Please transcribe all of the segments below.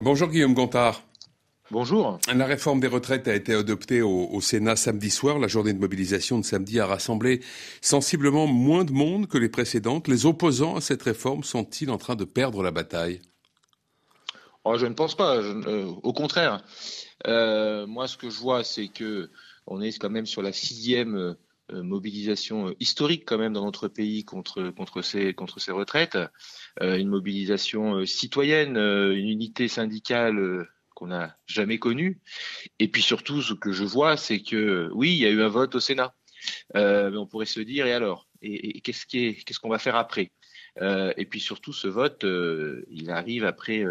Bonjour Guillaume Gontard. Bonjour. La réforme des retraites a été adoptée au, Sénat samedi soir. La journée de mobilisation de samedi a rassemblé sensiblement moins de monde que les précédentes. Les opposants à cette réforme sont-ils en train de perdre la bataille? Oh, Je ne pense pas. Euh, au contraire. Euh, moi, ce que je vois, c'est que on est quand même sur la sixième euh, mobilisation historique quand même dans notre pays contre contre ces contre ces retraites. Euh, une mobilisation euh, citoyenne, euh, une unité syndicale qu'on n'a jamais connue. Et puis surtout, ce que je vois, c'est que oui, il y a eu un vote au Sénat. mais on pourrait se dire, et alors? Et, qu'est-ce qu'est-ce qu'on va faire après? Et puis surtout, ce vote, il arrive après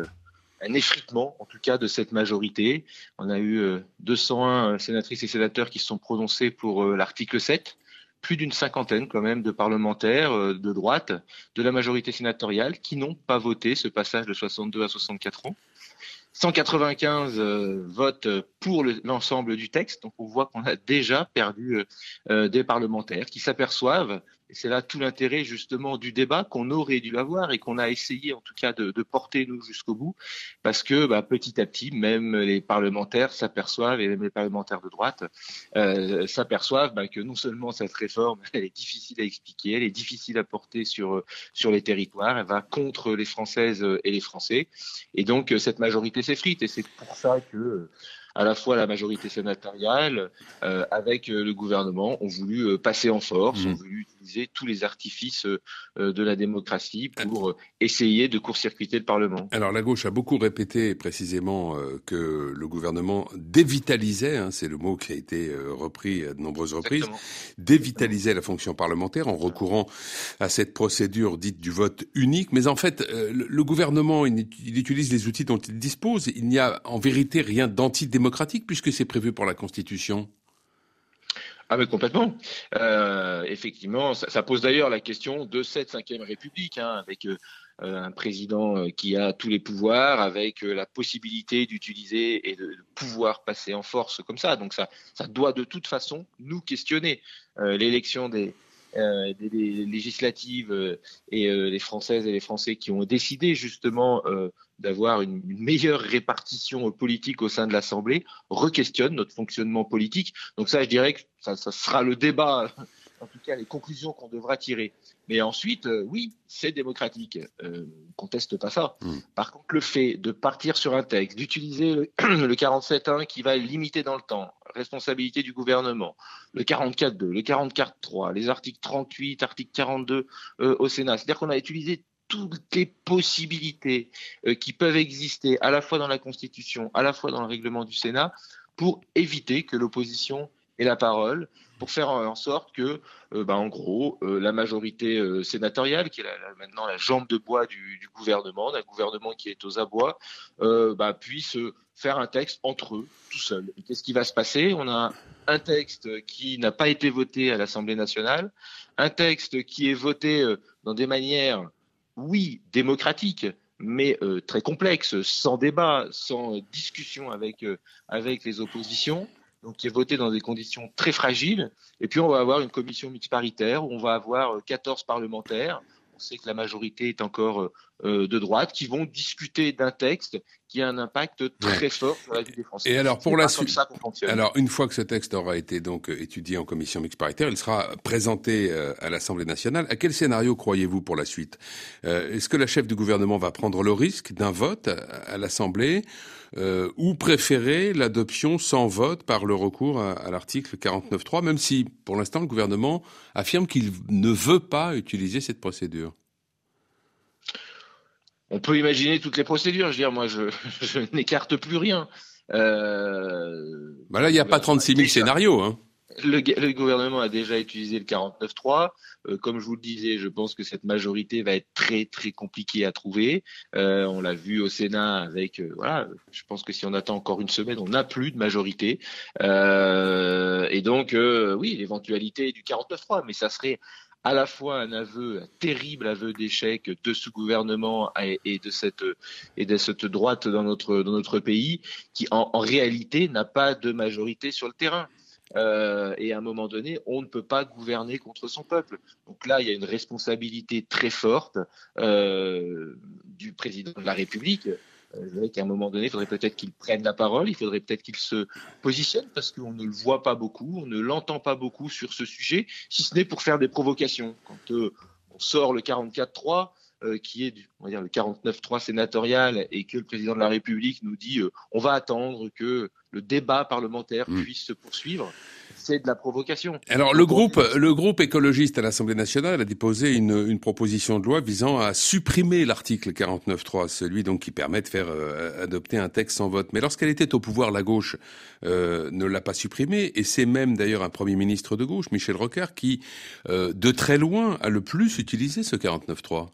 un effritement, en tout cas, de cette majorité. On a eu 201 sénatrices et sénateurs qui se sont prononcés pour l'article 7 plus d'une cinquantaine quand même de parlementaires euh, de droite, de la majorité sénatoriale, qui n'ont pas voté ce passage de 62 à 64 ans. 195 euh, votes pour l'ensemble du texte. Donc on voit qu'on a déjà perdu euh, des parlementaires qui s'aperçoivent c'est là tout l'intérêt justement du débat qu'on aurait dû avoir et qu'on a essayé en tout cas de, de porter nous jusqu'au bout, parce que bah, petit à petit, même les parlementaires s'aperçoivent et même les parlementaires de droite euh, s'aperçoivent bah, que non seulement cette réforme elle est difficile à expliquer, elle est difficile à porter sur sur les territoires, elle va contre les Françaises et les Français, et donc cette majorité s'effrite. Et c'est pour ça que à la fois la majorité sénatoriale euh, avec euh, le gouvernement ont voulu euh, passer en force, mmh. ont voulu utiliser tous les artifices de la démocratie pour essayer de court-circuiter le Parlement. Alors la gauche a beaucoup répété précisément que le gouvernement dévitalisait, hein, c'est le mot qui a été repris à de nombreuses reprises, dévitalisait la fonction parlementaire en recourant à cette procédure dite du vote unique. Mais en fait, le, gouvernement, il utilise les outils dont il dispose. Il n'y a en vérité rien d'antidémocratique puisque c'est prévu pour la Constitution ah mais complètement. Euh, effectivement, ça, pose d'ailleurs la question de cette cinquième République, hein, avec euh, un président euh, qui a tous les pouvoirs, avec la possibilité d'utiliser et de, pouvoir passer en force comme ça. Donc ça, ça doit de toute façon nous questionner. L'élection des, des, législatives et les Françaises et les Français qui ont décidé justement d'avoir une, meilleure répartition politique au sein de l'Assemblée, re-questionne notre fonctionnement politique. Donc ça, je dirais que ça, ça sera le débat, en tout cas les conclusions qu'on devra tirer. Mais ensuite, euh, oui, c'est démocratique. Euh, conteste pas ça. Hmm. Par contre, le fait de partir sur un texte, d'utiliser le, 47.1 qui va limiter dans le temps, responsabilité du gouvernement, le 44.2, le 44.3, les articles 38, article 42 euh, au Sénat. C'est-à-dire qu'on a utilisé toutes les possibilités euh, qui peuvent exister à la fois dans la Constitution, à la fois dans le règlement du Sénat, pour éviter que l'opposition ait la parole, pour faire en sorte que, euh, bah, en gros, euh, la majorité sénatoriale, qui est maintenant la jambe de bois du, gouvernement, d'un gouvernement qui est aux abois, bah, puisse faire un texte entre eux, tout seul. Qu'est-ce qui va se passer? On a un texte qui n'a pas été voté à l'Assemblée nationale, un texte qui est voté dans des manières oui, démocratique, mais euh, très complexe, sans débat, sans discussion euh, avec les oppositions, donc qui est voté dans des conditions très fragiles. Et puis on va avoir une commission mixte paritaire où on va avoir 14 euh, parlementaires. On sait que la majorité est encore euh, de droite qui vont discuter d'un texte qui a un impact très fort sur la vie des Français. Et alors pour la suite, alors une fois que ce texte aura été donc étudié en commission mixte paritaire, il sera présenté euh, à l'Assemblée nationale. À quel scénario croyez-vous pour la suite? Euh, Est-ce que la chef du gouvernement va prendre le risque d'un vote à l'Assemblée? Ou préférer l'adoption sans vote par le recours à, à l'article 49.3, même si pour l'instant le gouvernement affirme qu'il ne veut pas utiliser cette procédure on peut imaginer toutes les procédures. Je veux dire, moi, je, n'écarte plus rien. Euh, bah là, il n'y a pas 36 000 scénarios. Hein. Le, gouvernement a déjà utilisé le 49.3. Euh, comme je vous le disais, je pense que cette majorité va être très très compliquée à trouver. Euh, on l'a vu au Sénat avec, euh, voilà, je pense que si on attend encore une semaine, on n'a plus de majorité. et donc, oui, l'éventualité du 49.3, mais ça serait à la fois un aveu, un terrible aveu d'échec de ce gouvernement et, de cette et de cette droite dans notre dans notre pays, qui en, réalité n'a pas de majorité sur le terrain. Euh, et à un moment donné, on ne peut pas gouverner contre son peuple. Donc là, il y a une responsabilité très forte euh, du président de la République je dirais qu'à un moment donné, il faudrait peut-être qu'il prenne la parole, il faudrait peut-être qu'il se positionne parce qu'on ne le voit pas beaucoup, on ne l'entend pas beaucoup sur ce sujet, si ce n'est pour faire des provocations. Quand on sort le 44-3, euh, qui est on va dire, le 49-3 sénatorial et que le président de la République nous dit euh, on va attendre que le débat parlementaire mm. puisse se poursuivre, c'est de la provocation. Alors le groupe, le groupe écologiste à l'Assemblée nationale a déposé une, une, proposition de loi visant à supprimer l'article 49.3, celui donc qui permet de faire euh, adopter un texte sans vote. Mais lorsqu'elle était au pouvoir, la gauche ne l'a pas supprimé, et c'est même d'ailleurs un premier ministre de gauche, Michel Rocard, qui de très loin a le plus utilisé ce 49.3.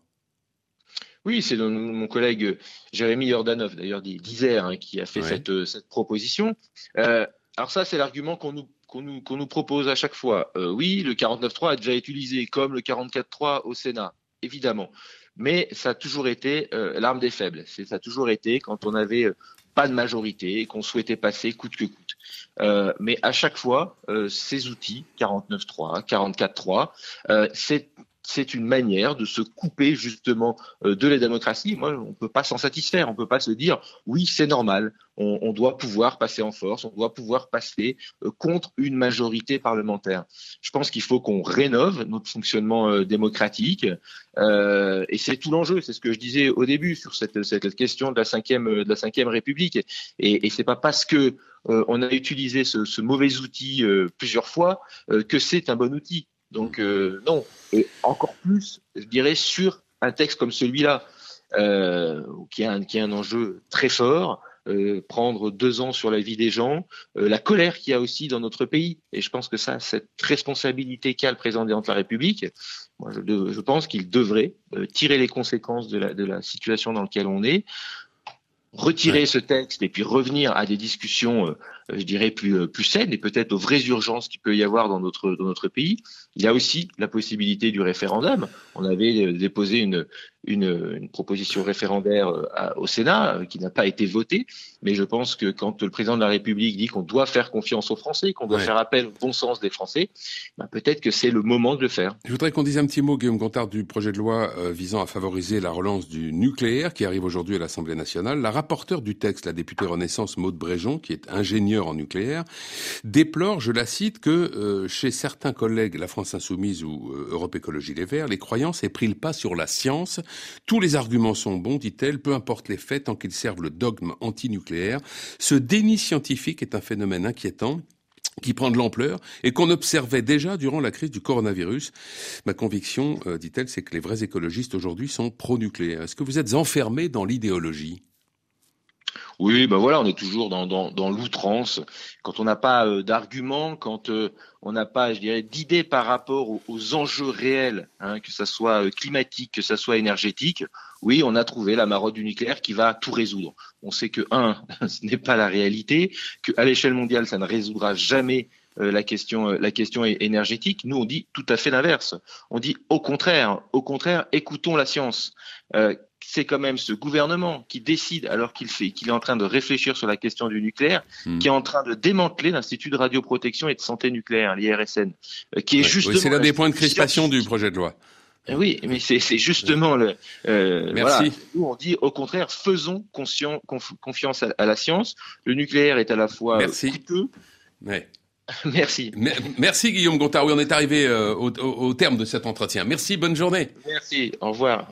Oui, c'est mon collègue Jérémy Jordanov, d'ailleurs d'Isère, hein, qui a fait cette, cette, proposition. Euh, alors ça, c'est l'argument qu'on nous, qu'on nous, qu'on nous, propose à chaque fois. Euh, oui, le 49.3 a déjà été utilisé comme le 44.3 au Sénat, évidemment. Mais ça a toujours été euh, l'arme des faibles. Ça a toujours été quand on n'avait pas de majorité et qu'on souhaitait passer coûte que coûte. Euh, mais à chaque fois, euh, ces outils, 49.3, 44.3, c'est c'est une manière de se couper justement euh, de la démocratie. Moi, on ne peut pas s'en satisfaire. On ne peut pas se dire oui, c'est normal. On, doit pouvoir passer en force. On doit pouvoir passer euh, contre une majorité parlementaire. Je pense qu'il faut qu'on rénove notre fonctionnement euh, démocratique. et c'est tout l'enjeu. C'est ce que je disais au début sur cette, question de la cinquième de la cinquième République. Et, et c'est pas parce que on a utilisé ce mauvais outil plusieurs fois que c'est un bon outil. Donc euh, non, et encore plus, je dirais, sur un texte comme celui-là, euh, qui, a un, qui a un enjeu très fort, euh, prendre deux ans sur la vie des gens, la colère qu'il y a aussi dans notre pays. Et je pense que ça, cette responsabilité qu'a le président de la République, moi, je, je pense qu'il devrait tirer les conséquences de la, de la situation dans laquelle on est, retirer ce texte et puis revenir à des discussions, euh, je dirais, plus, euh, plus saines et peut-être aux vraies urgences qu'il peut y avoir dans notre, dans notre pays. Il y a aussi la possibilité du référendum. On avait euh, déposé une, une, une proposition référendaire au Sénat qui n'a pas été votée, mais je pense que quand le président de la République dit qu'on doit faire confiance aux Français, qu'on doit faire appel au bon sens des Français, ben peut-être que c'est le moment de le faire. Je voudrais qu'on dise un petit mot, Guillaume Gontard, du projet de loi visant à favoriser la relance du nucléaire qui arrive aujourd'hui à l'Assemblée nationale. La rapporteure du texte, la députée Renaissance Maude Bréjon, qui est ingénieure en nucléaire, déplore, je la cite, que euh, chez certains collègues, la France Insoumise ou euh, Europe Écologie Les Verts, les croyances aient pris le pas sur la science. Tous les arguments sont bons, dit-elle, peu importe les faits, tant qu'ils servent le dogme antinucléaire. Ce déni scientifique est un phénomène inquiétant qui prend de l'ampleur et qu'on observait déjà durant la crise du coronavirus. Ma conviction, euh, dit-elle, c'est que les vrais écologistes aujourd'hui sont pro-nucléaires. Est-ce que vous êtes enfermé dans l'idéologie? Oui, ben voilà, on est toujours dans, l'outrance. Quand on n'a pas euh, d'arguments, quand euh, on n'a pas, je dirais, d'idées par rapport aux, enjeux réels, hein, que ça soit climatique, que ça soit énergétique, oui, on a trouvé la marotte du nucléaire qui va tout résoudre. On sait que un, ce n'est pas la réalité, qu'à l'échelle mondiale, ça ne résoudra jamais euh, la question, la question énergétique. Nous, on dit tout à fait l'inverse. On dit au contraire, au contraire, écoutons la science. Euh, c'est quand même ce gouvernement qui décide, alors qu'il fait, qu'il est en train de réfléchir sur la question du nucléaire, hmm. qui est en train de démanteler l'Institut de radioprotection et de santé nucléaire, l'IRSN, euh, qui est justement. c'est l'un des points de crispation du projet de loi. Eh oui, mais c'est justement le. Euh, Merci. On dit au contraire, faisons confiance à, la science. Le nucléaire est à la fois Merci. coûteux. Merci. Merci Guillaume Gontard. Oui, on est arrivé euh, au terme de cet entretien. Merci, bonne journée. Merci, au revoir.